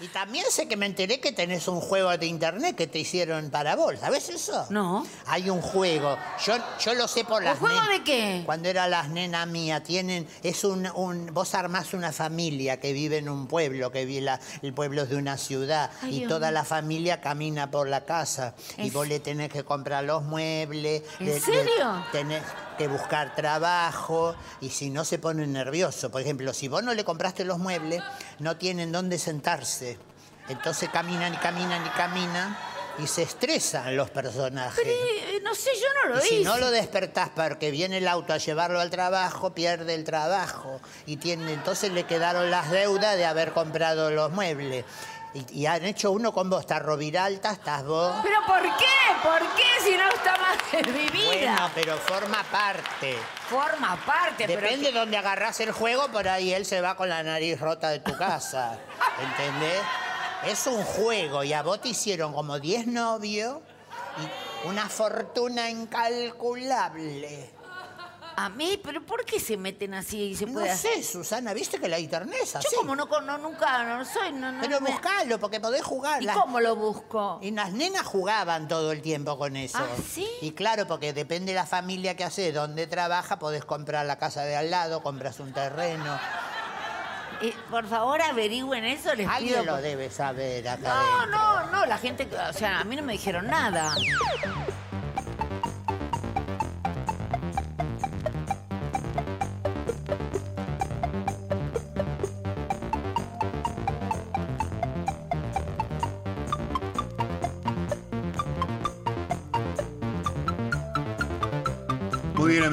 Y también sé que me enteré que tenés un juego de internet que te hicieron para vos. ¿Sabes eso? No. Hay un juego. Yo, yo lo sé por ¿Un las juego de qué? Cuando era las nenas mías, tienen. Es un, un. Vos armás una familia que vive en un pueblo, que vive la- el pueblo es de una ciudad. Ay, y Dios toda la familia camina por la casa. Y ¿En vos le tenés que comprar los muebles. ¿En le- le serio? tenés que buscar trabajo. Y si no se ponen nerviosos. Por ejemplo, si vos no le compraste los muebles, no tienen dónde sentarse. Entonces caminan y caminan y caminan. Y se estresan los personajes. Pero, eh, no sé, yo no lo Y si hice. no lo despertás porque viene el auto a llevarlo al trabajo, pierde el trabajo. Y tiene, entonces le quedaron las deudas de haber comprado los muebles. Y, y han hecho uno con vos, está Roviralta, estás vos. ¿Pero por qué? ¿Por qué si no está más mi vida? Bueno, pero forma parte. Forma parte, pero... Depende de dónde agarrás el juego, por ahí él se va con la nariz rota de tu casa. ¿Entendés? Es un juego y a vos te hicieron como 10 novios y una fortuna incalculable. A mí, pero ¿por qué se meten así y se No puede hacer? sé, Susana, ¿viste que la internet es Yo así? como no, con- no nunca, no soy, no, no Pero me- buscalo, porque podés jugar. ¿Y Las- cómo lo busco? Y las nenas jugaban todo el tiempo con eso. Ah, ¿sí? Y claro, porque depende de la familia que hace, dónde trabaja, podés comprar la casa de al lado, compras un terreno. Eh, por favor, averigüen eso, les Alguien pido. lo debe saber acá No, adentro. no, no, la gente, o sea, a mí no me dijeron nada.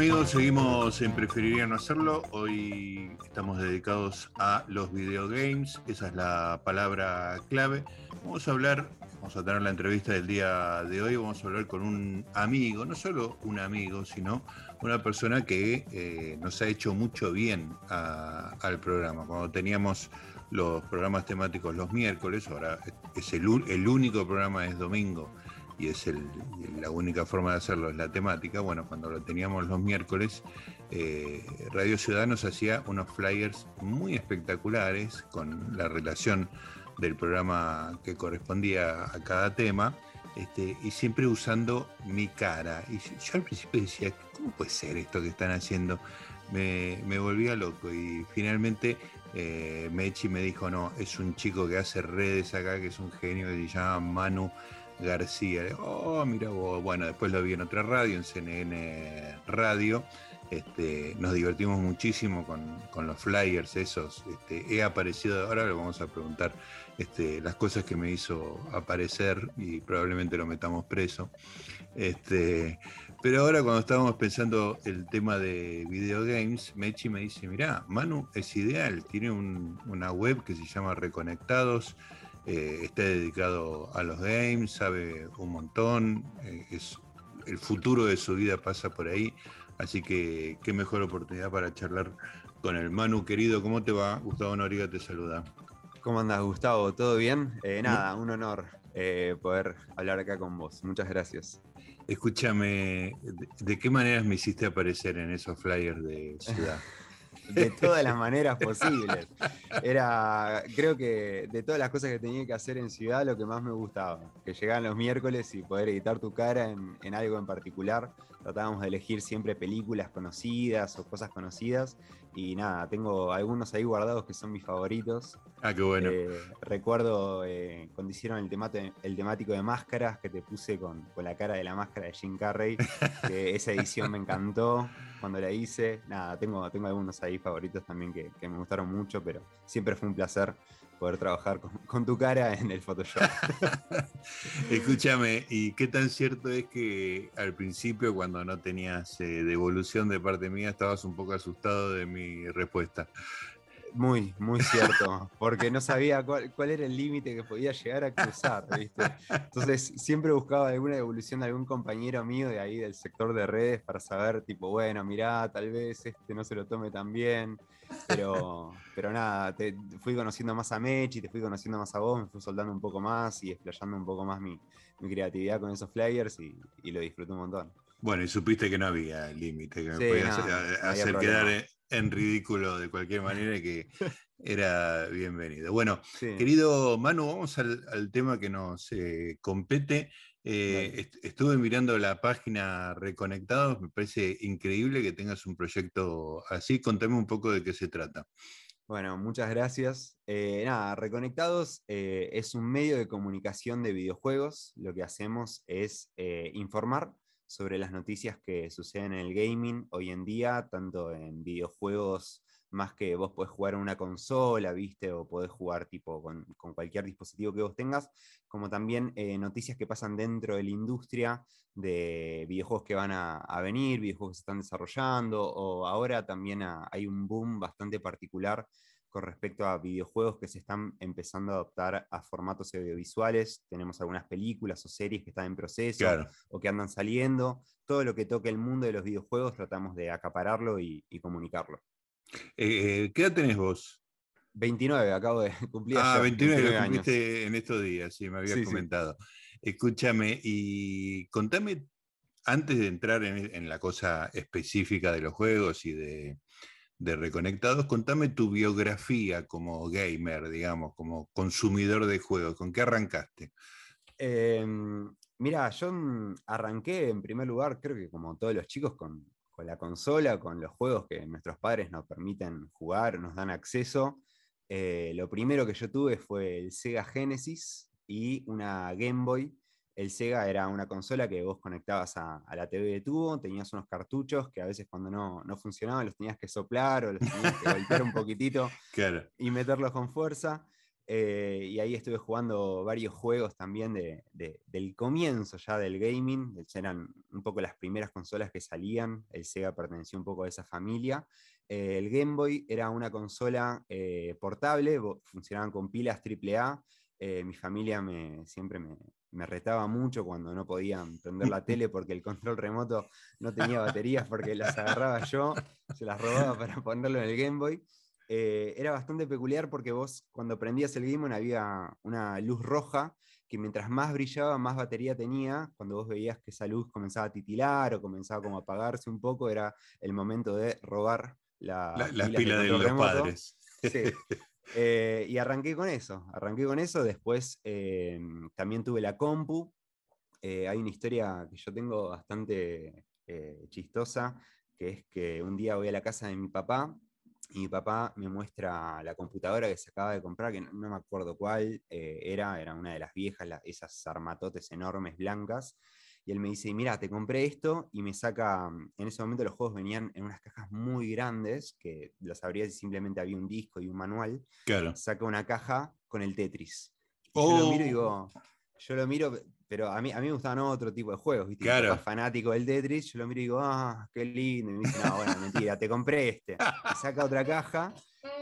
Amigos, seguimos en Preferiría no hacerlo. Hoy estamos dedicados a los videogames, esa es la palabra clave. Vamos a hablar, vamos a tener la entrevista del día de hoy, vamos a hablar con un amigo, no solo un amigo, sino una persona que eh, nos ha hecho mucho bien al programa. Cuando teníamos los programas temáticos los miércoles, ahora es el, el único programa es domingo y es la única forma de hacerlo, es la temática. Bueno, cuando lo teníamos los miércoles, eh, Radio Ciudad nos hacía unos flyers muy espectaculares con la relación del programa que correspondía a cada tema. Este, y siempre usando mi cara. Y yo al principio decía, ¿cómo puede ser esto que están haciendo? Me, me volvía loco y finalmente eh, Mechi me dijo, no, es un chico que hace redes acá, que es un genio, que se llama Manu García. Oh, mira vos. Bueno, después lo vi en otra radio, en CNN Radio. Este, nos divertimos muchísimo con, los flyers esos. Este, he aparecido, ahora le vamos a preguntar este, las cosas que me hizo aparecer y probablemente lo metamos preso. Pero ahora cuando estábamos pensando el tema de videogames, Mechi me dice, mirá, Manu es ideal, tiene un- una web que se llama Reconectados, eh, está dedicado a los games, sabe un montón, eh, es, el futuro de su vida pasa por ahí, así que qué mejor oportunidad para charlar con el Manu querido. ¿Cómo te va? Gustavo Noriga te saluda. ¿Cómo andas, Gustavo? ¿Todo bien? Eh, nada, un honor poder hablar acá con vos. Muchas gracias. Escúchame, ¿de, de qué maneras me hiciste aparecer en esos flyers de ciudad? De todas las maneras posibles. Era, creo que de todas las cosas que tenía que hacer en ciudad, lo que más me gustaba. Que llegaban los miércoles y poder editar tu cara en, en algo en particular. Tratábamos de elegir siempre películas conocidas o cosas conocidas. Y nada, tengo algunos ahí guardados que son mis favoritos. Ah, qué bueno. Eh, recuerdo eh, cuando hicieron el, temate- el temático de máscaras que te puse con, con la cara de la máscara de Jim Carrey, que esa edición me encantó cuando la hice. Nada, tengo, tengo algunos ahí favoritos también que, que me gustaron mucho, pero siempre fue un placer poder trabajar con, con tu cara en el Photoshop. Escúchame, ¿y qué tan cierto es que al principio, cuando no tenías eh, devolución de parte mía, estabas un poco asustado de mi respuesta? Muy, muy cierto, porque no sabía cuál, cuál era el límite que podía llegar a cruzar, ¿viste? Entonces siempre buscaba alguna devolución de algún compañero mío de ahí del sector de redes para saber, tipo, bueno, mirá, tal vez este no se lo tome tan bien, pero, pero nada, te fui conociendo más a Mechi, te fui conociendo más a vos, me fui soldando un poco más y explayando un poco más mi, mi creatividad con esos flyers y, y lo disfruté un montón. Bueno, y supiste que no había límite, que me podías no, hacer, no quedar en, en ridículo de cualquier manera y que, era bienvenido. Bueno, Sí. querido Manu, vamos al, al tema que nos eh, compete. Eh, est- estuve mirando la página Reconectados, me parece increíble que tengas un proyecto así. Contame un poco de qué se trata. Bueno, muchas gracias. Eh, nada, Reconectados eh, es un medio de comunicación de videojuegos. Lo que hacemos es informar sobre las noticias que suceden en el gaming hoy en día, tanto en videojuegos más que vos podés jugar en una consola, ¿viste? O podés jugar tipo con, con cualquier dispositivo que vos tengas, como también eh, noticias que pasan dentro de la industria de videojuegos que van a, a venir, videojuegos que se están desarrollando, o ahora también hay un boom bastante particular con respecto a videojuegos que se están empezando a adoptar a formatos audiovisuales. Tenemos algunas películas o series que están en proceso Claro. o que andan saliendo. Todo lo que toque el mundo de los videojuegos tratamos de acapararlo y, y comunicarlo. Eh, ¿Qué edad tenés vos? 29, acabo de cumplir Ah, ayer, 29, lo 29 años. cumpliste en estos días, sí, me habías Sí, sí. comentado. Escúchame, y contame, antes de entrar en, en la cosa específica de los juegos y de, de Reconectados, contame tu biografía como gamer, digamos, como consumidor de juegos. ¿Con qué arrancaste? Em, mira, yo mm, arranqué en primer lugar, creo que como todos los chicos, con, con la consola, con los juegos que nuestros padres nos permiten jugar, nos dan acceso. Eh, lo primero que yo tuve fue el Sega Genesis y una Game Boy. El Sega era una consola que vos conectabas a, a la TV de tubo, tenías unos cartuchos que a veces cuando no, no funcionaban los tenías que soplar o los tenías que golpear un poquitito Claro, y meterlos con fuerza. Eh, y ahí estuve jugando varios juegos también de- de- del comienzo ya del gaming. Eran un poco las primeras consolas que salían. El Sega perteneció un poco a esa familia. Eh, el Game Boy era una consola eh, portable, funcionaban con pilas AAA. Mi familia me, siempre me, me retaba mucho cuando no podían prender la tele porque el control remoto no tenía baterías porque las agarraba yo, se las robaba para ponerlo en el Game Boy. Eh, era bastante peculiar porque vos cuando prendías el Game Boy había una luz roja que mientras más brillaba, más batería tenía. Cuando vos veías que esa luz comenzaba a titilar o comenzaba como a apagarse un poco, era el momento de robar la, la- las pilas del pilas de los remoto. padres. Sí. Eh, y arranqué con eso, arranqué con eso, después eh, también tuve la compu, hay una historia que yo tengo bastante chistosa, que es que un día voy a la casa de mi papá y mi papá me muestra la computadora que se acaba de comprar, que no, no me acuerdo cuál eh, era, era una de las viejas, la- esas armatotes enormes blancas, y él me dice, mira, te compré esto y me saca, mm, en ese momento los juegos venían en unas cajas muy grandes, que las abrías y simplemente había un disco y un manual, Claro. saca una caja con el Tetris. Y Yo lo miro y Oh. digo, yo lo miro, pero a mí, a mí me gustaban otro tipo de juegos, ¿viste? Claro. fanático del Tetris, yo lo miro y digo, ah, qué lindo. Y me dice, no, bueno, mentira, te compré este. Y saca otra caja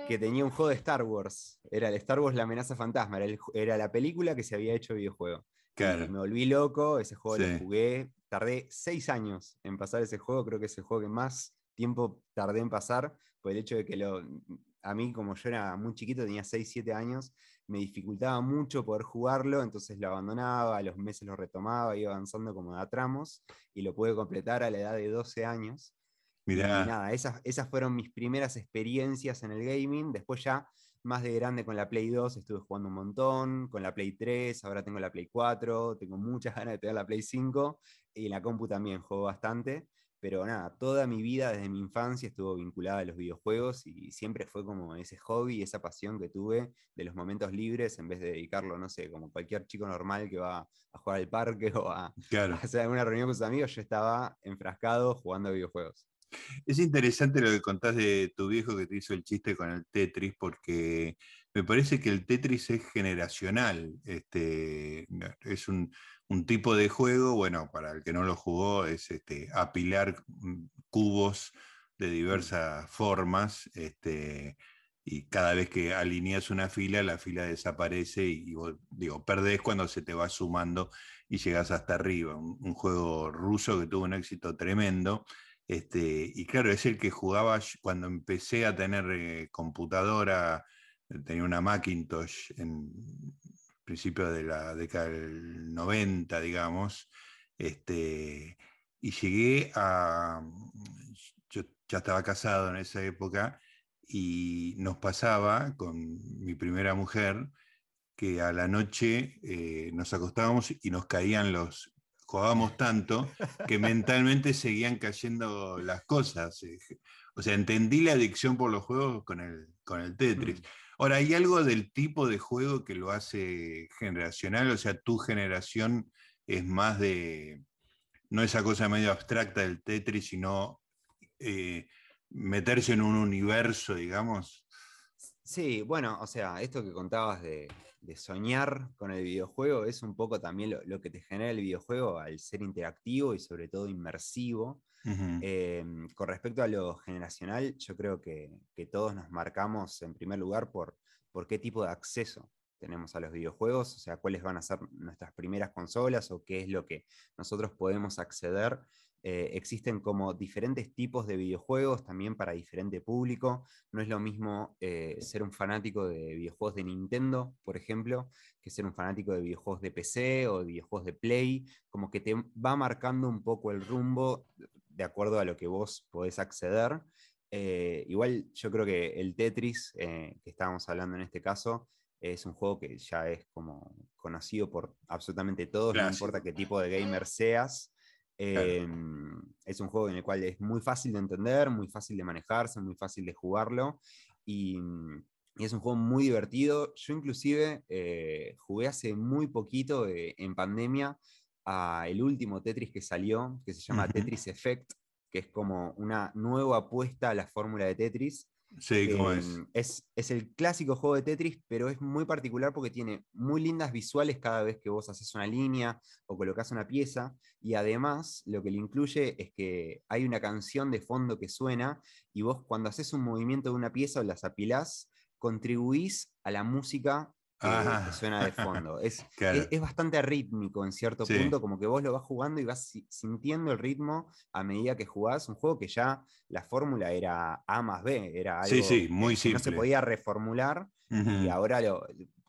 que tenía un juego de Star Wars. Era el Star Wars La amenaza fantasma, era, el era la película que se había hecho videojuego. Y Claro. me volví loco, ese juego Sí. lo jugué, tardé seis años en pasar ese juego, creo que es el juego que más tiempo tardé en pasar, por el hecho de que lo, a mí como yo era muy chiquito, tenía 6, 7 años, me dificultaba mucho poder jugarlo, entonces lo abandonaba, a los meses lo retomaba, iba avanzando como de a tramos, y lo pude completar a la edad de 12 años. Y Mirá, nada, esas, esas fueron mis primeras experiencias en el gaming. Después ya más de grande con la Play 2 estuve jugando un montón, con la Play 3, ahora tengo la Play 4, tengo muchas ganas de tener la Play 5 y en la compu también juego bastante. Pero nada, toda mi vida desde mi infancia estuvo vinculada a los videojuegos y siempre fue como ese hobby, esa pasión que tuve de los momentos libres en vez de dedicarlo, no sé, como cualquier chico normal que va a jugar al parque o a, claro. a hacer alguna reunión con sus amigos, yo estaba enfrascado jugando a videojuegos. Es interesante lo que contás de tu viejo que te hizo el chiste con el Tetris, porque me parece que el Tetris es generacional. Este, es un, un tipo de juego, bueno, para el que no lo jugó, es este, apilar mm, cubos de diversas formas. Este, y cada vez que alineas una fila, la fila desaparece y, y vos, digo, perdés cuando se te va sumando y llegas hasta arriba. Un, un juego ruso que tuvo un éxito tremendo. Este, y claro, es el que jugaba cuando empecé a tener eh, computadora, tenía una Macintosh en principio de la década del 90, digamos, este, y llegué a, yo ya estaba casado en esa época, y nos pasaba con mi primera mujer que a la noche eh, nos acostábamos y nos caían los, jugábamos tanto que mentalmente seguían cayendo las cosas. eh, O sea, entendí la adicción por los juegos con el, con el Tetris. Ahora, ¿hay algo del tipo de juego que lo hace generacional? O sea, tu generación es más de, no esa cosa medio abstracta del Tetris, sino eh, meterse en un universo, digamos. Sí, bueno, o sea, esto que contabas de, soñar con el videojuego es un poco también lo que te genera el videojuego al ser interactivo y sobre todo inmersivo. Eh, con respecto a lo generacional, yo creo que, que todos nos marcamos en primer lugar por, por qué tipo de acceso tenemos a los videojuegos, o sea, cuáles van a ser nuestras primeras consolas o qué es lo que nosotros podemos acceder. Eh, existen como diferentes tipos de videojuegos también para diferente público. No es lo mismo eh, ser un fanático de videojuegos de Nintendo, por ejemplo, que ser un fanático de videojuegos de PC o de videojuegos de Play, como que te va marcando un poco el rumbo de acuerdo a lo que vos podés acceder. Eh, igual yo creo que el Tetris, eh, que estábamos hablando en este caso, es un juego que ya es como conocido por absolutamente todos, no importa qué tipo de gamer seas. Eh, Es un juego en el cual es muy fácil de entender, muy fácil de manejarse, muy fácil de jugarlo. Y, y es un juego muy divertido. Yo inclusive eh, jugué hace muy poquito eh, en pandemia a el último Tetris que salió, que se llama. Tetris Effect, que es como una nueva apuesta a la fórmula de Tetris. Sí, ¿cómo Eh, es? es? es el clásico juego de Tetris, pero es muy particular porque tiene muy lindas visuales cada vez que vos haces una línea o colocas una pieza. Y además, lo que le incluye es que hay una canción de fondo que suena y vos cuando haces un movimiento de una pieza o las apilás, contribuís a la música que, que suena de fondo. Es, Claro. es, es bastante rítmico en cierto Sí. punto, como que vos lo vas jugando y vas si- sintiendo el ritmo a medida que jugás. Un juego que ya la fórmula era A más B, era algo Sí, sí, muy que no se podía reformular y ahora lo-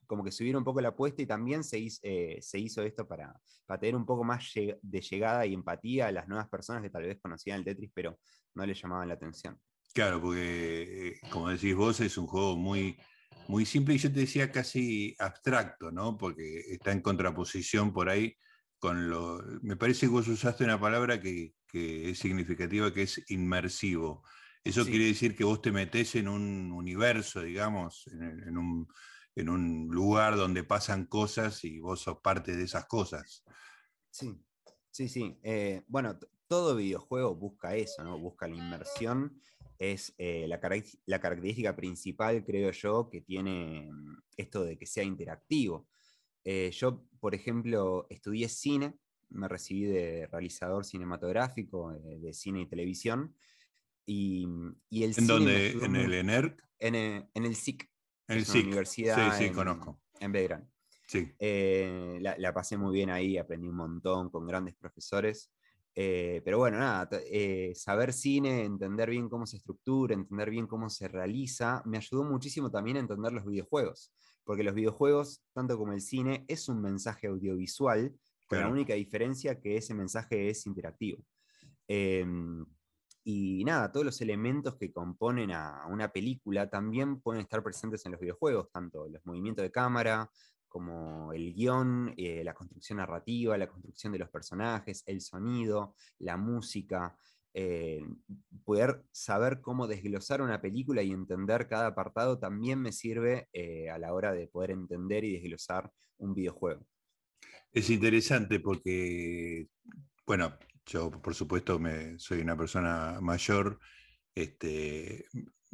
como que subieron un poco la apuesta y también se hizo, eh, se hizo esto para, para tener un poco más de llegada y empatía a las nuevas personas que tal vez conocían el Tetris, pero no les llamaban la atención. Claro, porque eh, como decís vos, es un juego muy, muy simple y yo te decía casi abstracto, ¿no? Porque está en contraposición por ahí con lo. Me parece que vos usaste una palabra que, que es significativa, que es inmersivo. Eso Sí. quiere decir que vos te metés en un universo, digamos, en, en un, en un lugar donde pasan cosas y vos sos parte de esas cosas. Sí, sí, sí. Eh, bueno, todo videojuego busca eso, ¿no? Busca la inmersión. Es eh, la, carac- la característica principal, creo yo, que tiene mm, esto de que sea interactivo. Eh, yo, por ejemplo, estudié cine, me recibí de realizador cinematográfico, eh, de cine y televisión. Y, y el ¿En cine dónde? ¿En el ENERC? en, eh, en el SIC, En el SIC. universidad Sí, sí, en- conozco. en Belgrano. Sí. Eh, la, la pasé muy bien ahí, aprendí un montón con grandes profesores. Eh, pero bueno, nada, eh, saber cine, entender bien cómo se estructura, entender bien cómo se realiza, me ayudó muchísimo también a entender los videojuegos. Porque los videojuegos, tanto como el cine, es un mensaje audiovisual, con la única diferencia que ese mensaje es interactivo. Em, y nada, todos los elementos que componen a una película también pueden estar presentes en los videojuegos, tanto los movimientos de cámara, como el guion, eh, la construcción narrativa, la construcción de los personajes, el sonido, la música. eh, poder saber cómo desglosar una película y entender cada apartado también me sirve eh, a la hora de poder entender y desglosar un videojuego. Es interesante porque, bueno, yo por supuesto me, soy una persona mayor, este,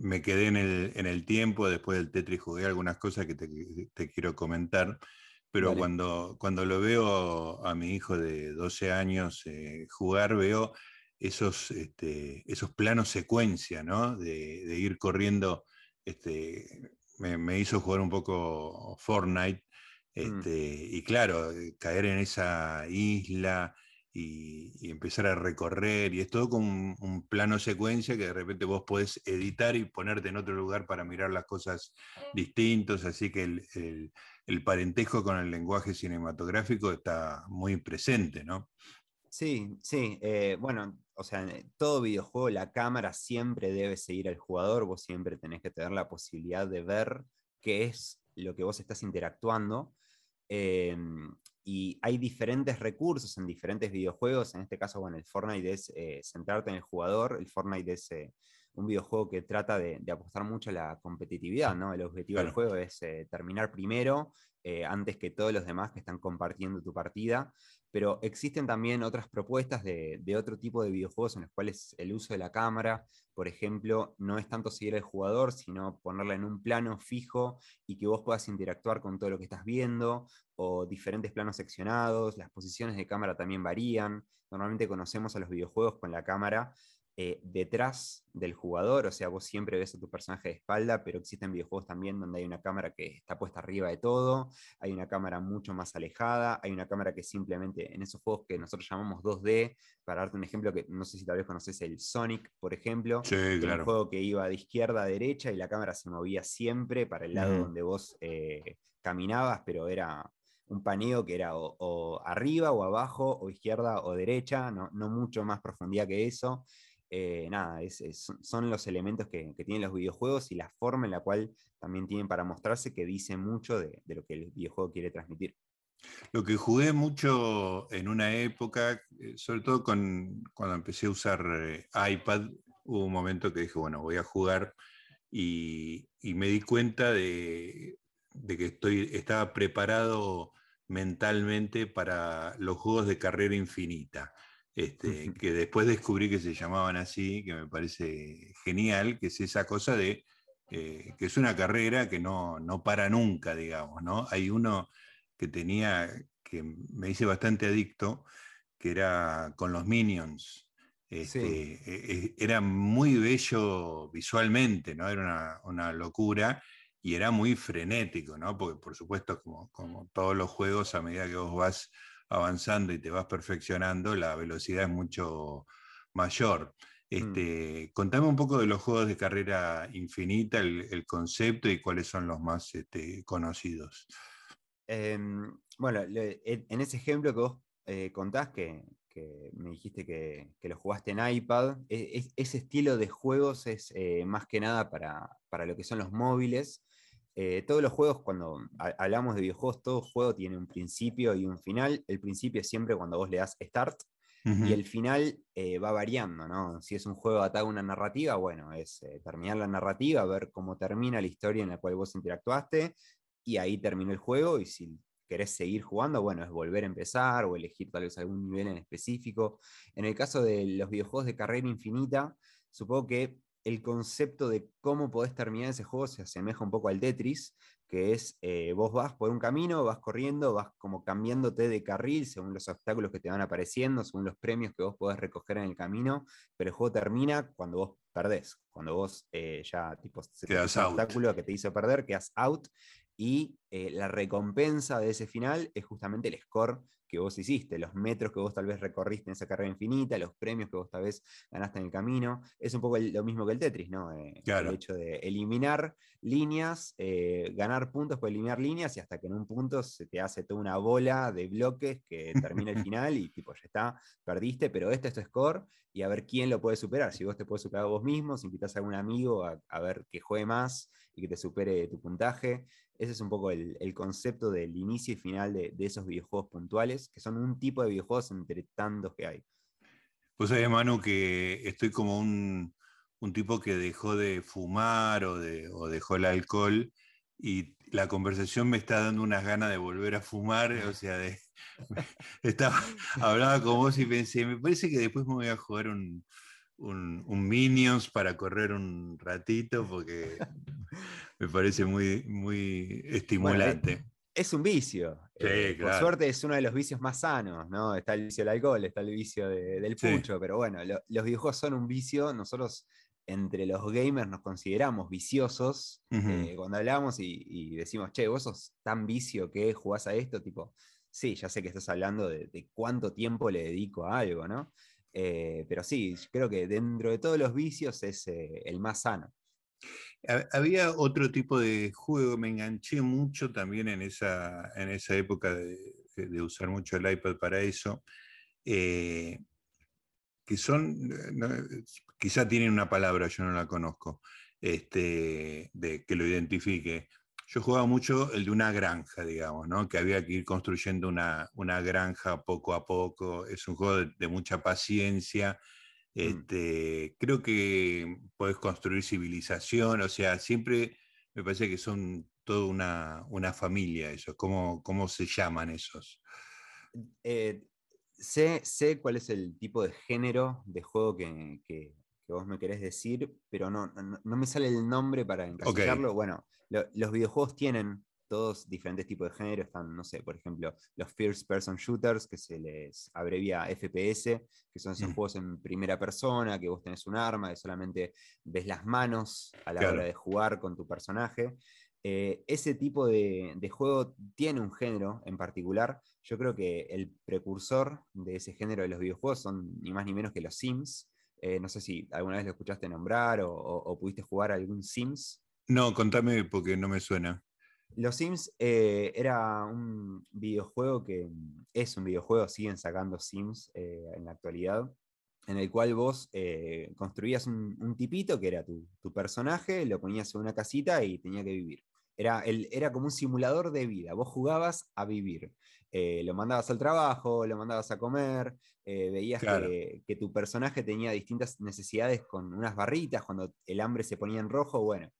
me quedé en el, en el tiempo, después del Tetris jugué algunas cosas que te, te quiero comentar, pero cuando, cuando lo veo a mi hijo de 12 años eh, jugar, veo esos, este, esos planos secuencia, ¿no? De, de ir corriendo, este, me, me hizo jugar un poco Fortnite. Este, Y claro, caer en esa isla y, empezar a recorrer, y es todo como un, plano secuencia que de repente vos podés editar y ponerte en otro lugar para mirar las cosas distintos, así que el, el- parentesco con el lenguaje cinematográfico está muy presente, ¿no? Sí, sí. eh, bueno, o sea, en todo videojuego la cámara siempre debe seguir al jugador, vos siempre tenés que tener la posibilidad de ver qué es lo que vos estás interactuando. em, y hay diferentes recursos en diferentes videojuegos. En este caso, bueno, el Fortnite es eh, centrarte en el jugador. El Fortnite es eh, un videojuego que trata de, de apostar mucho a la competitividad, ¿no? El objetivo del juego es eh, terminar primero, eh, antes que todos los demás que están compartiendo tu partida. Pero existen también otras propuestas de, de otro tipo de videojuegos en los cuales el uso de la cámara, por ejemplo, no es tanto seguir al jugador, sino ponerla en un plano fijo y que vos puedas interactuar con todo lo que estás viendo, o diferentes planos seccionados, las posiciones de cámara también varían. Normalmente conocemos a los videojuegos con la cámara eh, detrás del jugador, o sea, vos siempre ves a tu personaje de espalda, pero existen videojuegos también donde hay una cámara que está puesta arriba de todo, hay una cámara mucho más alejada, hay una cámara que simplemente en esos juegos que nosotros llamamos 2D, para darte un ejemplo que no sé si tal vez conoces el Sonic, por ejemplo, Sí, que era claro. un juego que iba de izquierda a derecha y la cámara se movía siempre para el lado donde vos eh, caminabas, pero era un paneo que era o, arriba o abajo, o izquierda o derecha, no, no mucho más profundidad que eso. Eh, nada, es- son los elementos que, que tienen los videojuegos y la forma en la cual también tienen para mostrarse que dice mucho de, de lo que el videojuego quiere transmitir. Lo que jugué mucho en una época, eh, sobre todo con, cuando empecé a usar eh, iPad, hubo un momento que dije, bueno, voy a jugar y, y me di cuenta de, de que estoy, estaba preparado mentalmente para los juegos de carrera infinita. Este, que después descubrí que se llamaban así, que me parece genial, que es esa cosa de eh, que es una carrera que no, no para nunca, digamos, ¿no? Hay uno que tenía, que me hice bastante adicto, que era con los Minions. Este, Sí. e- e- era muy bello visualmente, ¿no? Era una, una locura y era muy frenético, ¿no? Porque por supuesto, como, como todos los juegos, a medida que vos vas avanzando y te vas perfeccionando, la velocidad es mucho mayor. Este, Contame un poco de los juegos de carrera infinita, el, el concepto y cuáles son los más este, conocidos. Em, bueno, en ese ejemplo que vos eh, contás, que, que me dijiste que, que lo jugaste en iPad, e- es- ese estilo de juegos es eh, más que nada para, para lo que son los móviles. Eh, todos los juegos, cuando ha- hablamos de videojuegos, todo juego tiene un principio y un final. El principio es siempre cuando vos le das Start y el final eh, va variando, ¿no? Si es un juego atado a una narrativa, bueno, es eh, terminar la narrativa, ver cómo termina la historia en la cual vos interactuaste, y ahí terminó el juego, y si querés seguir jugando, bueno, es volver a empezar o elegir tal vez algún nivel en específico. En el caso de los videojuegos de carrera infinita, supongo que el concepto de cómo podés terminar ese juego se asemeja un poco al Tetris, que es eh, vos vas por un camino, vas corriendo, vas como cambiándote de carril según los obstáculos que te van apareciendo, según los premios que vos podés recoger en el camino, pero el juego termina cuando vos perdés, cuando vos eh, ya tipo, se te out. obstáculo que te hizo perder, quedas out, y eh, la recompensa de ese final es justamente el score que vos hiciste, los metros que vos tal vez recorriste en esa carrera infinita, los premios que vos tal vez ganaste en el camino. Es un poco el- lo mismo que el Tetris, ¿no? Eh, Claro. El hecho de eliminar líneas, eh, ganar puntos por eliminar líneas y hasta que en un punto se te hace toda una bola de bloques que termina el final y tipo, ya está, perdiste, pero este es tu score y a ver quién lo puede superar. Si vos te puedes superar vos mismo, si invitas a algún amigo a, a ver que juegue más y que te supere tu puntaje. Ese es un poco el, el concepto del inicio y final de, de esos videojuegos puntuales, que son un tipo de videojuegos entre tantos que hay. Vos sabés, Manu, que estoy como un, un tipo que dejó de fumar o, de- o dejó el alcohol y la conversación me está dando unas ganas de volver a fumar, o sea, de, estaba, hablaba con vos y pensé, me parece que después me voy a jugar un, un- un Minions para correr un ratito porque me parece muy, muy estimulante. Es un vicio. Sí, eh, Por suerte es uno de los vicios más sanos, ¿no? Está el vicio del alcohol, está el vicio de- del Sí. pucho, pero bueno, lo- los videojuegos son un vicio. Nosotros, entre los gamers, nos consideramos viciosos. Eh, cuando hablamos y, y decimos, che, vos sos tan vicio que jugás a esto, tipo, sí, ya sé que estás hablando de, de cuánto tiempo le dedico a algo, ¿no? Eh, pero sí, creo que dentro de todos los vicios es eh, el más sano. Ha- Había otro tipo de juego, me enganché mucho también en esa, en esa época de, usar mucho el iPad para eso, eh, que son, eh, quizá tienen una palabra, yo no la conozco, este, de, que lo identifique. Yo jugaba mucho el de una granja, digamos, ¿no? que había que ir construyendo una, una granja poco a poco. Es un juego de, mucha paciencia. Mm. Este, Creo que puedes construir civilización, o sea, siempre me parece que son toda una, una familia esos. ¿Cómo, ¿Cómo se llaman esos? Eh, sé, sé cuál es el tipo de género de juego que, que, vos me querés decir, pero no, no, me sale el nombre para encasillarlo. Bueno, los videojuegos tienen todos diferentes tipos de género. Están, no sé, por ejemplo, los First Person Shooters, que se les abrevia FPS, que son esos mm. juegos en primera persona, que vos tenés un arma, que solamente ves las manos a la hora de jugar con tu personaje. Eh, ese tipo de, juego tiene un género en particular. Yo creo que el precursor de ese género de los videojuegos son ni más ni menos que los Sims. Eh, no sé si alguna vez lo escuchaste nombrar o, pudiste jugar algún Sims. No, contame porque no me suena. Los Sims eh, era un videojuego que es un videojuego, siguen sacando Sims en la actualidad, en el cual vos construías un, tipito que era tu, tu, personaje, lo ponías en una casita y tenía que vivir. Era, el, era como un simulador de vida. Vos jugabas a vivir. Eh, lo mandabas al trabajo, lo mandabas a comer, eh, veías que, que, tu personaje tenía distintas necesidades con unas barritas, cuando el hambre se ponía en rojo, bueno,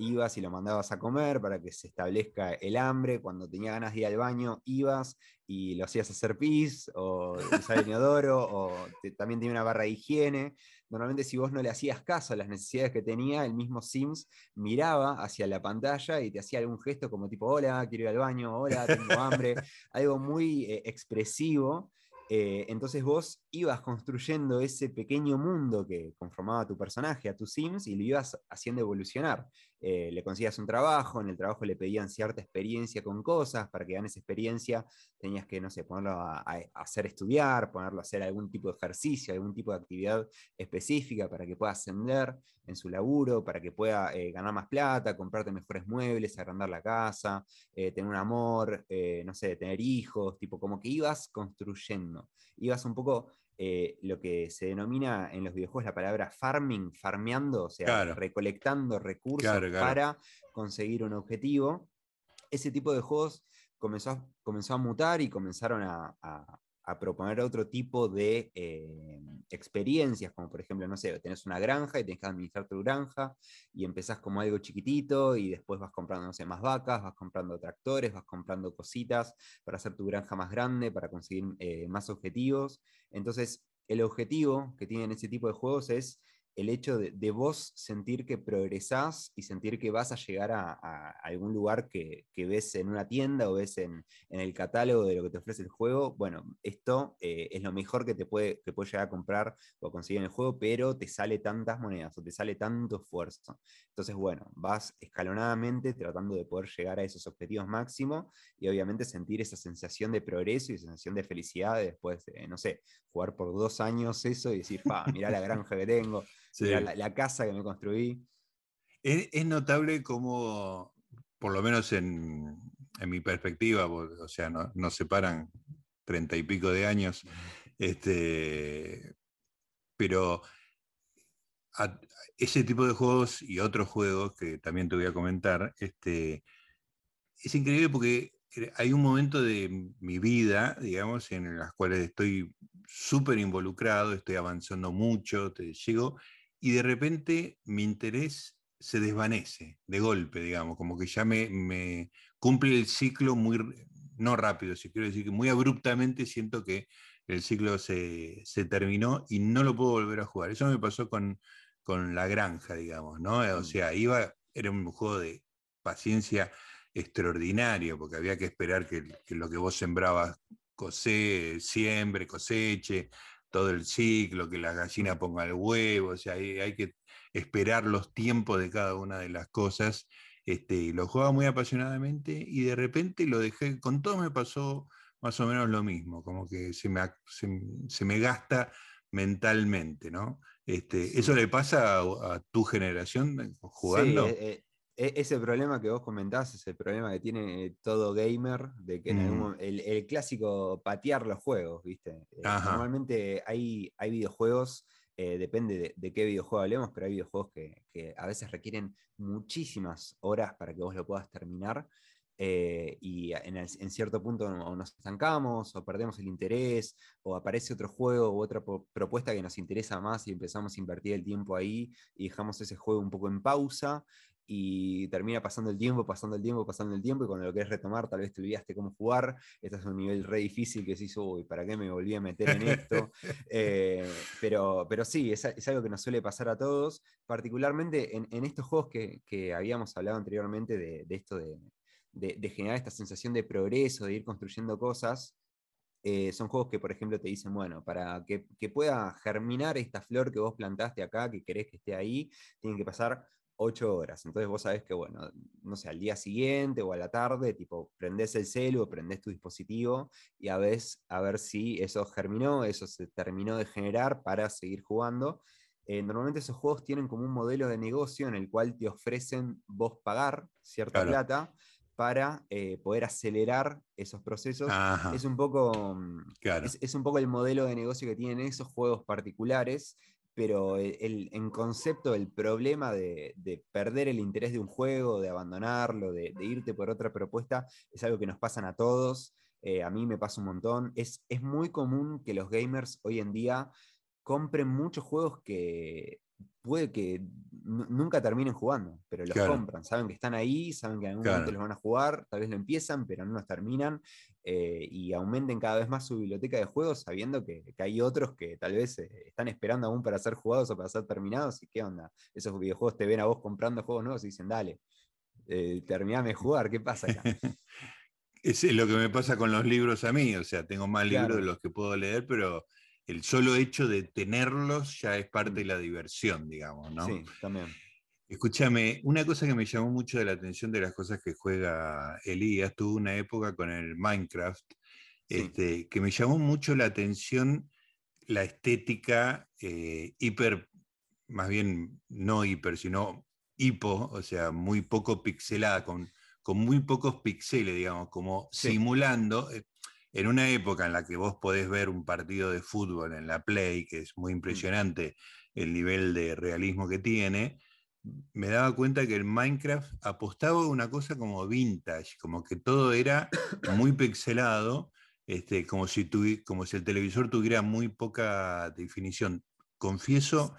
ibas y lo mandabas a comer para que se establezca el hambre, cuando tenía ganas de ir al baño, ibas y lo hacías hacer pis o usar el inodoro, o también tenía una barra de higiene. Normalmente si vos no le hacías caso a las necesidades que tenía, el mismo Sims miraba hacia la pantalla y te hacía algún gesto como tipo, hola, quiero ir al baño, hola, tengo hambre, algo muy eh, expresivo eh, entonces vos ibas construyendo ese pequeño mundo que conformaba tu personaje, a tus Sims, y lo ibas haciendo evolucionar. Eh, le conseguías un trabajo, en el trabajo le pedían cierta experiencia con cosas, para que ganes experiencia tenías que, no sé, ponerlo a, hacer estudiar, ponerlo a hacer algún tipo de ejercicio, algún tipo de actividad específica para que pueda ascender en su laburo, para que pueda eh, ganar más plata, comprarte mejores muebles, agrandar la casa, tener un amor, no sé, tener hijos, tipo como que ibas construyendo ibas un poco eh, lo que se denomina en los videojuegos la palabra farming, farmeando, o sea, recolectando recursos para conseguir un objetivo. Ese tipo de juegos comenzó, comenzó a mutar y comenzaron a, a proponer otro tipo de eh, experiencias, como por ejemplo, no sé, tenés una granja y tenés que administrar tu granja y empezás como algo chiquitito y después vas comprando, no sé, más vacas, vas comprando tractores, vas comprando cositas para hacer tu granja más grande, para conseguir eh, más objetivos. Entonces, el objetivo que tienen ese tipo de juegos es el hecho de, vos sentir que progresás y sentir que vas a llegar a, algún lugar que, ves en una tienda o ves en, el catálogo de lo que te ofrece el juego, bueno, esto eh, es lo mejor que te puede, que puedes llegar a comprar o conseguir en el juego, pero te sale tantas monedas o te sale tanto esfuerzo. Entonces, bueno, vas escalonadamente tratando de poder llegar a esos objetivos máximos y obviamente sentir esa sensación de progreso y sensación de felicidad después de, no sé, jugar por dos años eso y decir, pa, mirá la granja que tengo la, casa que me construí. Es, notable cómo, por lo menos en, mi perspectiva, o sea, nos separan treinta y pico de años, este, pero ese tipo de juegos y otros juegos que también te voy a comentar, este, es increíble porque hay un momento de mi vida, digamos, en las cuales estoy súper involucrado, estoy avanzando mucho, te llego y de repente mi interés se desvanece de golpe, digamos, como que ya me, cumple el ciclo muy, no rápido, si quiero decir que muy abruptamente siento que el ciclo se, terminó y no lo puedo volver a jugar. Eso me pasó con, con La Granja, digamos, ¿no? O mm. sea, iba, era un juego de paciencia extraordinario, porque había que esperar que, que lo que vos sembrabas cose, siembre, coseche, todo el ciclo, que la gallina ponga el huevo, o sea, hay, que esperar los tiempos de cada una de las cosas. Este, lo jugaba muy apasionadamente y de repente lo dejé, con todo me pasó más o menos lo mismo, como que se me, se, me gasta mentalmente, ¿no? Este, ¿Eso le pasa a, tu generación jugando? Sí, eh, e- ese problema que vos comentás es el problema que tiene todo gamer, de que en algún Mm. el, el clásico patear los juegos, ¿viste? Eh, Ajá. Normalmente hay, hay videojuegos, eh, depende de, de qué videojuego hablemos, pero hay videojuegos que, que a veces requieren muchísimas horas para que vos lo puedas terminar. eh, y en, el- en cierto punto o nos estancamos o perdemos el interés o aparece otro juego u otra propuesta que nos interesa más y empezamos a invertir el tiempo ahí y dejamos ese juego un poco en pausa y termina pasando el tiempo, pasando el tiempo, pasando el tiempo, y cuando lo querés retomar, tal vez te olvidaste cómo jugar, estás a un nivel re difícil que decís, uy, ¿para qué me volví a meter en esto? Eh, pero, pero sí, es, es algo que nos suele pasar a todos, particularmente en, en estos juegos que, que habíamos hablado anteriormente de, de esto de, de- de generar esta sensación de progreso, de ir construyendo cosas. eh, son juegos que, por ejemplo, te dicen, bueno, para que, que pueda germinar esta flor que vos plantaste acá, que querés que esté ahí, tienen que pasar ocho horas. Entonces vos sabés que, bueno, no sé, al día siguiente o a la tarde, tipo, prendés el celu o prendés tu dispositivo y a ver, a ver si eso germinó, eso se terminó de generar para seguir jugando. Eh, normalmente esos juegos tienen como un modelo de negocio en el cual te ofrecen vos pagar cierta Claro. plata para eh, poder acelerar esos procesos. Ajá, Es un poco... mm, claro. es, es un poco el modelo de negocio que tienen esos juegos particulares, pero el, el- en concepto el problema de, de perder el interés de un juego, de abandonarlo, de, de irte por otra propuesta, es algo que nos pasan a todos. eh, a mí me pasa un montón. Es, es muy común que los gamers hoy en día compren muchos juegos que puede que nu- nunca terminen jugando, pero los Claro. compran, saben que están ahí, saben que en algún Claro. momento los van a jugar, tal vez lo empiezan, pero no los terminan, eh, y aumenten cada vez más su biblioteca de juegos, sabiendo que, que hay otros que tal vez eh, están esperando aún para ser jugados o para ser terminados, y qué onda, esos videojuegos te ven a vos comprando juegos nuevos y dicen, dale, eh, terminame de jugar, ¿qué pasa acá? Es lo que me pasa con los libros a mí, o sea, tengo más Claro. libros de los que puedo leer, pero el solo hecho de tenerlos ya es parte Mm. de la diversión, digamos, ¿no? Sí, también. Escúchame, una cosa que me llamó mucho de la atención de las cosas que juega Elías, tuvo una época con el Minecraft, Sí. este, que me llamó mucho la atención la estética eh, hiper, más bien no hiper, sino hipo, o sea, muy poco pixelada, con, con muy pocos píxeles, digamos, como Sí. simulando, eh, en una época en la que vos podés ver un partido de fútbol en la Play, que es Mm. muy impresionante el nivel de realismo que tiene, me daba cuenta que el Minecraft apostaba a una cosa como vintage, como que todo era muy pixelado, este, como, si tuvi- como si el televisor tuviera muy poca definición. Confieso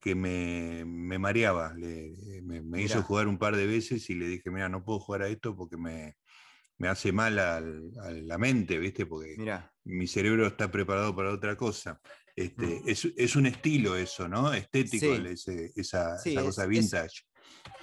que me, me mareaba, le- me, me hizo Mirá. jugar un par de veces y le dije, mira, no puedo jugar a esto porque me, me hace mal al- a la mente, ¿viste? Porque Mira, mi cerebro está preparado para otra cosa. Este, Mm. es, es un estilo eso, ¿no? Estético, Sí. el- ese- esa, Sí, esa es- cosa es- vintage.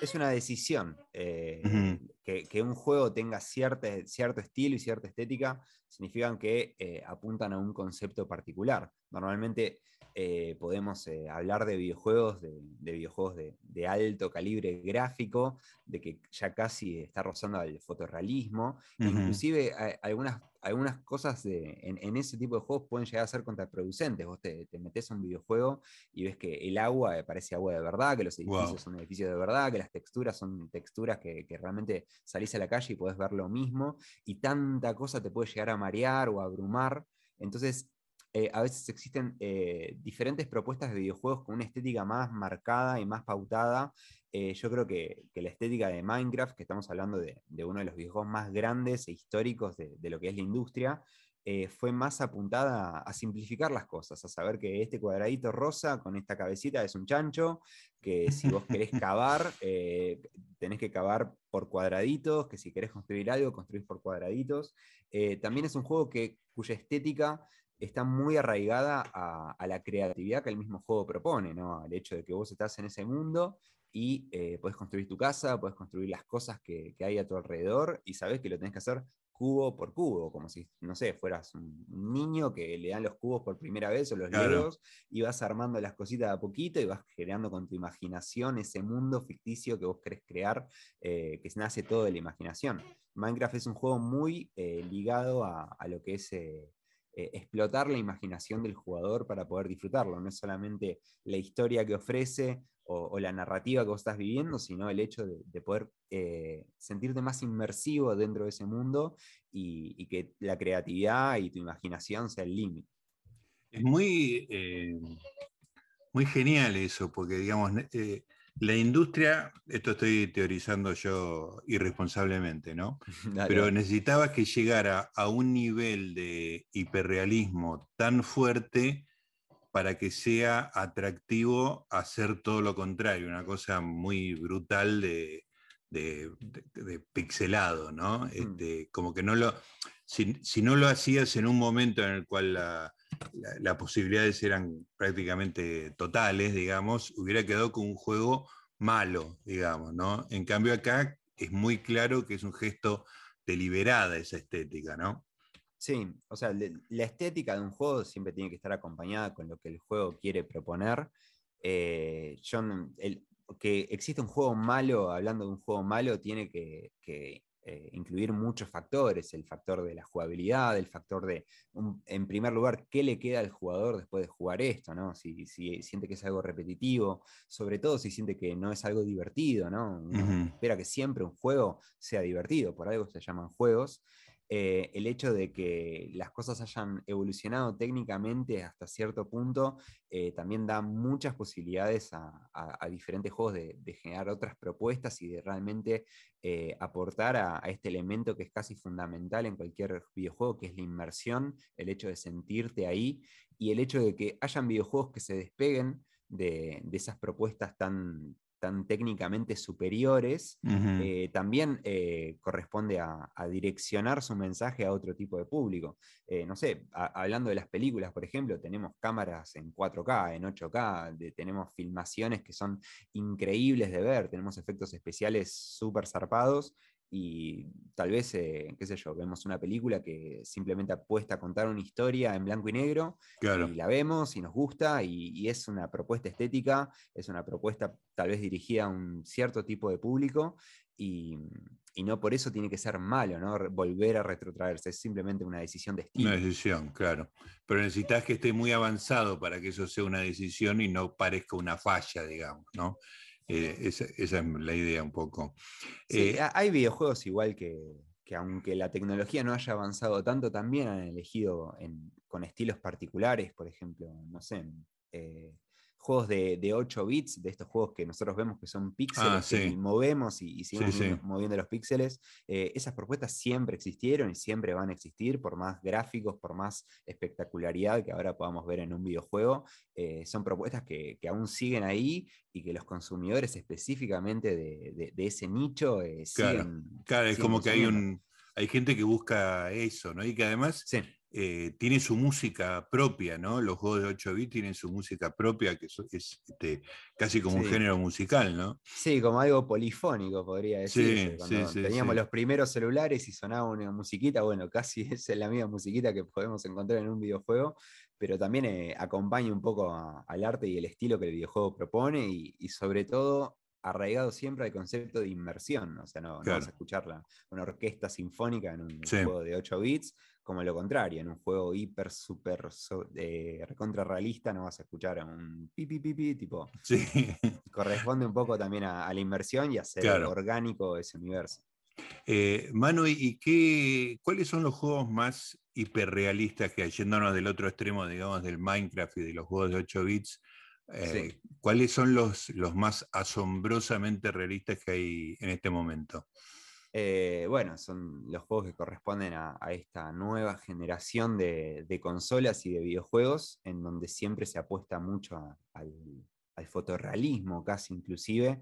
es una decisión. eh, que, que un juego tenga cierta, cierto estilo y cierta estética significan que eh, apuntan a un concepto particular. Normalmente eh, podemos hablar de videojuegos, de, de videojuegos de, de alto calibre gráfico, de que ya casi está rozando al fotorrealismo. Inclusive a- algunas, algunas cosas de, en, en ese tipo de juegos pueden llegar a ser contraproducentes. Vos te, te metes a un videojuego y ves que el agua eh, parece agua de verdad, que los edificios Wow. son edificios de verdad, que las texturas son texturas que, que realmente salís a la calle y podés ver lo mismo, y tanta cosa te puede llegar a marear o a abrumar. Entonces, eh, a veces existen eh, diferentes propuestas de videojuegos con una estética más marcada y más pautada. Eh, yo creo que, que la estética de Minecraft, que estamos hablando de, de uno de los videojuegos más grandes e históricos de, de lo que es la industria, fue más apuntada a, simplificar las cosas, a saber que este cuadradito rosa con esta cabecita es un chancho, que si vos querés cavar, tenés que cavar por cuadraditos, que si querés construir algo, construís por cuadraditos. También es un juego que, cuya estética está muy arraigada a, a la creatividad que el mismo juego propone, ¿no? Al hecho de que vos estás en ese mundo y eh, podés construir tu casa, podés construir las cosas que, que hay a tu alrededor y sabés que lo tenés que hacer cubo por cubo, como si, no sé, fueras un un niño que le dan los cubos por primera vez o los Claro. legos y vas armando las cositas de a poquito y vas generando con tu imaginación ese mundo ficticio que vos querés crear, eh, que nace todo de la imaginación. Minecraft es un juego muy eh, ligado a, a lo que es eh, explotar la imaginación del jugador para poder disfrutarlo. No es solamente la historia que ofrece o, la narrativa que vos estás viviendo, sino el hecho de, de poder eh, sentirte más inmersivo dentro de ese mundo y, que la creatividad y tu imaginación sea el límite. Es muy, eh, muy genial eso, porque digamos, la industria, esto estoy teorizando yo irresponsablemente, ¿no? Dale, Pero necesitaba que llegara a un nivel de hiperrealismo tan fuerte para que sea atractivo hacer todo lo contrario, una cosa muy brutal de, de- de- de pixelado, ¿no? Este, como que no lo, si, si no lo hacías en un momento en el cual la- la- las posibilidades eran prácticamente totales, digamos, hubiera quedado con un juego malo, digamos, ¿no? En cambio acá es muy claro que es un gesto deliberada esa estética, ¿no? Sí, o sea, la estética de un juego siempre tiene que estar acompañada con lo que el juego quiere proponer. Eh, el- que existe un juego malo, hablando de un juego malo, tiene que, que, eh, incluir muchos factores, el factor de la jugabilidad, el factor de, un- en primer lugar, qué le queda al jugador después de jugar esto, ¿no? Si, si siente que es algo repetitivo, sobre todo si siente que no es algo divertido, ¿no? Uno espera que siempre un juego sea divertido, por algo se llaman juegos eh, el hecho de que las cosas hayan evolucionado técnicamente hasta cierto punto eh, también da muchas posibilidades a, diferentes juegos de, generar otras propuestas y de realmente eh, aportar a, este elemento que es casi fundamental en cualquier videojuego, que es la inmersión, el hecho de sentirte ahí y el hecho de que hayan videojuegos que se despeguen de, de esas propuestas tan tan técnicamente superiores, eh, también eh, corresponde a, a direccionar su mensaje a otro tipo de público. Eh, no sé, a- hablando de las películas, por ejemplo, tenemos cámaras en 4K, en 8K, de- tenemos filmaciones que son increíbles de ver, tenemos efectos especiales súper zarpados. Y tal vez, eh, qué sé yo, vemos una película que simplemente apuesta a contar una historia en blanco y negro Claro. y la vemos y nos gusta y, y es una propuesta estética, es una propuesta tal vez dirigida a un cierto tipo de público y, y no por eso tiene que ser malo, ¿no? Volver a retrotraerse, es simplemente una decisión de estilo. Una decisión, claro. Pero necesitas que esté muy avanzado para que eso sea una decisión y no parezca una falla, digamos, ¿no? Eh, esa, esa es la idea un poco. Sí, Eh, ha- hay videojuegos igual que, que aunque la tecnología no haya avanzado tanto, también han elegido en- con estilos particulares, por ejemplo, no sé, eh, juegos de, de 8 bits, de estos juegos que nosotros vemos que son píxeles, Ah, que sí. movemos y, y seguimos Sí, moviendo, sí. moviendo los píxeles. eh, esas propuestas siempre existieron y siempre van a existir, por más gráficos, por más espectacularidad que ahora podamos ver en un videojuego. eh, son propuestas que, que aún siguen ahí y que los consumidores específicamente de, de- de ese nicho eh, Claro, siguen. Claro, es siguen como que hay un hay gente que busca eso, ¿no? Y que además Sí, eh, tiene su música propia, ¿no? Los juegos de 8 bits tienen su música propia, que so- es este, casi como un Sí. género musical, ¿no? sí, como algo polifónico, podría decirse. Sí, sí, teníamos los primeros celulares y sonaba una musiquita, bueno, casi es la misma musiquita que podemos encontrar en un videojuego, pero también eh, acompaña un poco a- al arte y el estilo que el videojuego propone y, y sobre todo arraigado siempre al concepto de inmersión, o sea, no, no Claro. vas a escuchar la- una orquesta sinfónica en un Sí. juego de 8 bits, como lo contrario, en un juego hiper, super, so- eh, recontra realista no vas a escuchar a un pi, pi, pi, pi, tipo, Sí. corresponde un poco también a, a la inversión y a hacer Claro. orgánico ese universo. Eh, Manu, ¿y qué, cuáles son los juegos más hiperrealistas que yéndonos del otro extremo, digamos, del Minecraft y de los juegos de 8 bits? eh, ¿Cuáles son los, los más asombrosamente realistas que hay en este momento? Eh, bueno, son los juegos que corresponden a, a esta nueva generación de, de consolas y de videojuegos, en donde siempre se apuesta mucho a- al, al fotorrealismo, casi inclusive.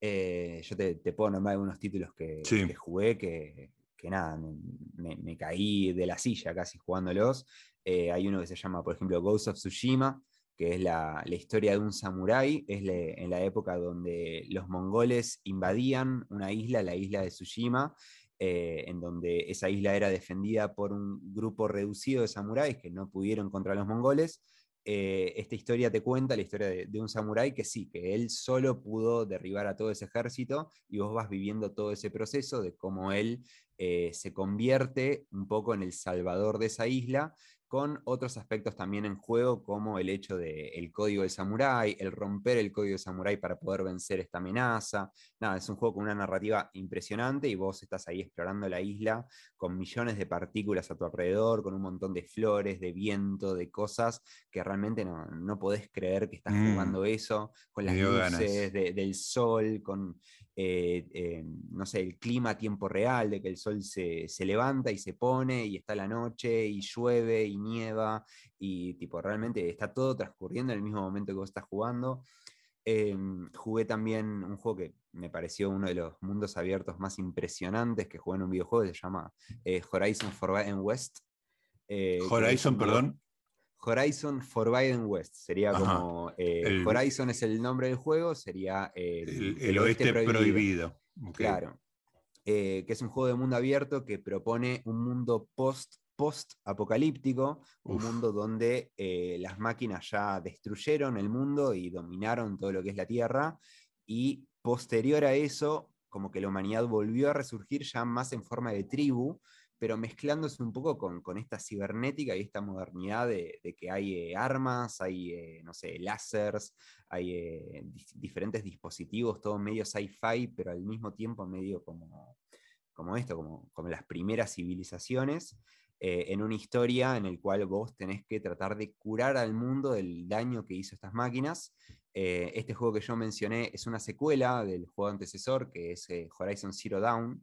Eh, yo te, te puedo nombrar algunos títulos que, Sí. que jugué que, que nada, me, me- me caí de la silla casi jugándolos. Eh, hay uno que se llama, por ejemplo, Ghost of Tsushima, que es la, historia de un samurái, es en la época donde los mongoles invadían una isla, la isla de Tsushima, eh, en donde esa isla era defendida por un grupo reducido de samuráis que no pudieron contra los mongoles. Eh, esta historia te cuenta la historia de, de un samurái que sí, que él solo pudo derribar a todo ese ejército y vos vas viviendo todo ese proceso de cómo él eh, se convierte un poco en el salvador de esa isla con otros aspectos también en juego, como el hecho del código del samurái, el romper el código del samurái para poder vencer esta amenaza. Nada, es un juego con una narrativa impresionante y vos estás ahí explorando la isla con millones de partículas a tu alrededor, con un montón de flores, de viento, de cosas que realmente no, podés creer que estás mm. jugando eso, con las luces del sol, con eh, eh, no sé, el clima a tiempo real, de que el sol se, levanta y se pone y está la noche y llueve y nieva y tipo realmente está todo transcurriendo en el mismo momento que vos estás jugando. Em, jugué también un juego que me pareció uno de los mundos abiertos más impresionantes que jugué en un videojuego, se llama eh, Horizon Forbidden West. Horizon, perdón. Horizon Forbidden West. Sería como. Eh, Horizon es el nombre del juego, sería el, oeste, prohibido. Claro. Eh, que es un juego de mundo abierto que propone un mundo post post apocalíptico, un mundo donde eh, las máquinas ya destruyeron el mundo y dominaron todo lo que es la Tierra, y posterior a eso, como que la humanidad volvió a resurgir ya más en forma de tribu, pero mezclándose un poco con, esta cibernética y esta modernidad de, que hay eh, armas, hay, eh, no sé, láseres, hay diferentes dispositivos, todo medio sci-fi, pero al mismo tiempo medio como, como esto, como, como las primeras civilizaciones, en una historia en el cual vos tenés que tratar de curar al mundo del daño que hizo estas máquinas. este juego que yo mencioné es una secuela del juego antecesor, que es Horizon Zero Dawn,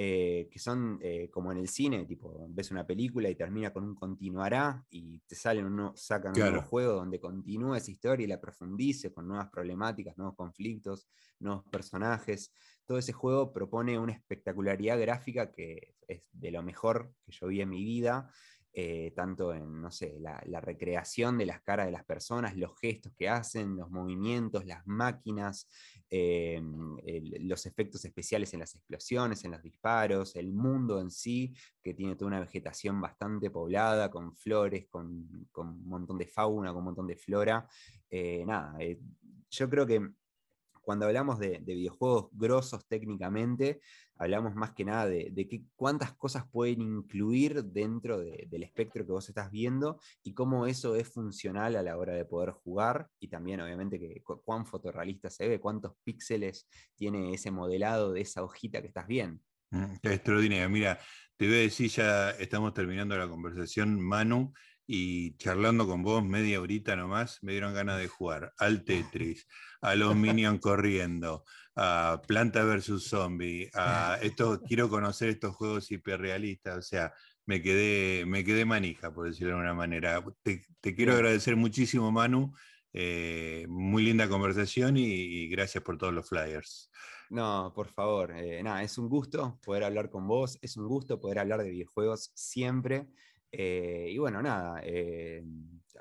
eh, que son eh, como en el cine, tipo, ves una película y termina con un continuará y te salen uno, sacan un nuevo juego donde continúa esa historia y la profundice con nuevas problemáticas, nuevos conflictos, nuevos personajes. Todo ese juego propone una espectacularidad gráfica que es de lo mejor que yo vi en mi vida. Eh, tanto en, no sé, la, recreación de las caras de las personas, los gestos que hacen, los movimientos, las máquinas, eh, los efectos especiales en las explosiones, en los disparos, el mundo en sí, que tiene toda una vegetación bastante poblada, con flores, con, un montón de fauna, con un montón de flora. Eh, nada, yo creo que cuando hablamos de, videojuegos grosos técnicamente, hablamos más que nada de, cuántas cosas pueden incluir dentro del espectro que vos estás viendo y cómo eso es funcional a la hora de poder jugar y también obviamente que cuán fotorrealista se ve, cuántos píxeles tiene ese modelado de esa hojita que estás viendo. Mm, extraordinario. Mira, te voy a decir, ya estamos terminando la conversación, Manu, y charlando con vos media horita nomás, me dieron ganas de jugar al Tetris, a los Minions corriendo, a Planta vs Zombie, a esto, quiero conocer estos juegos hiperrealistas, o sea, me quedé, me quedé manija, por decirlo de alguna manera. Te, quiero agradecer muchísimo, Manu. Eh, muy linda conversación y, gracias por todos los flyers. No, por favor, eh, nada, es un gusto poder hablar con vos, es un gusto poder hablar de videojuegos siempre. Eh, y bueno, nada, eh,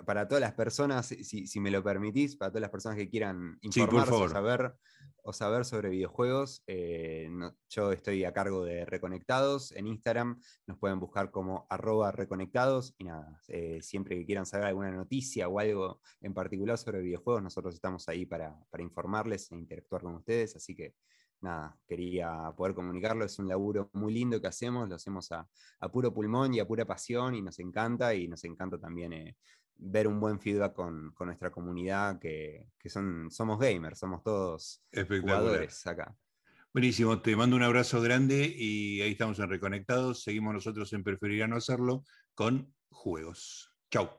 para todas las personas, si, me lo permitís, para todas las personas que quieran informarse o, saber, o saber sobre videojuegos, eh, yo estoy a cargo de Reconectados en Instagram, nos pueden buscar como arroba reconectados y nada, siempre que quieran saber alguna noticia o algo en particular sobre videojuegos, nosotros estamos ahí para, para informarles e interactuar con ustedes, así que nada, quería poder comunicarlo. Es un laburo muy lindo que hacemos, lo hacemos a, puro pulmón y a pura pasión y nos encanta y nos encanta también eh, ver un buen feedback con, nuestra comunidad que, son, somos gamers, somos todos jugadores acá. Buenísimo, te mando un abrazo grande y ahí estamos en Reconectados. Seguimos nosotros en Preferiría no hacerlo con juegos. Chau.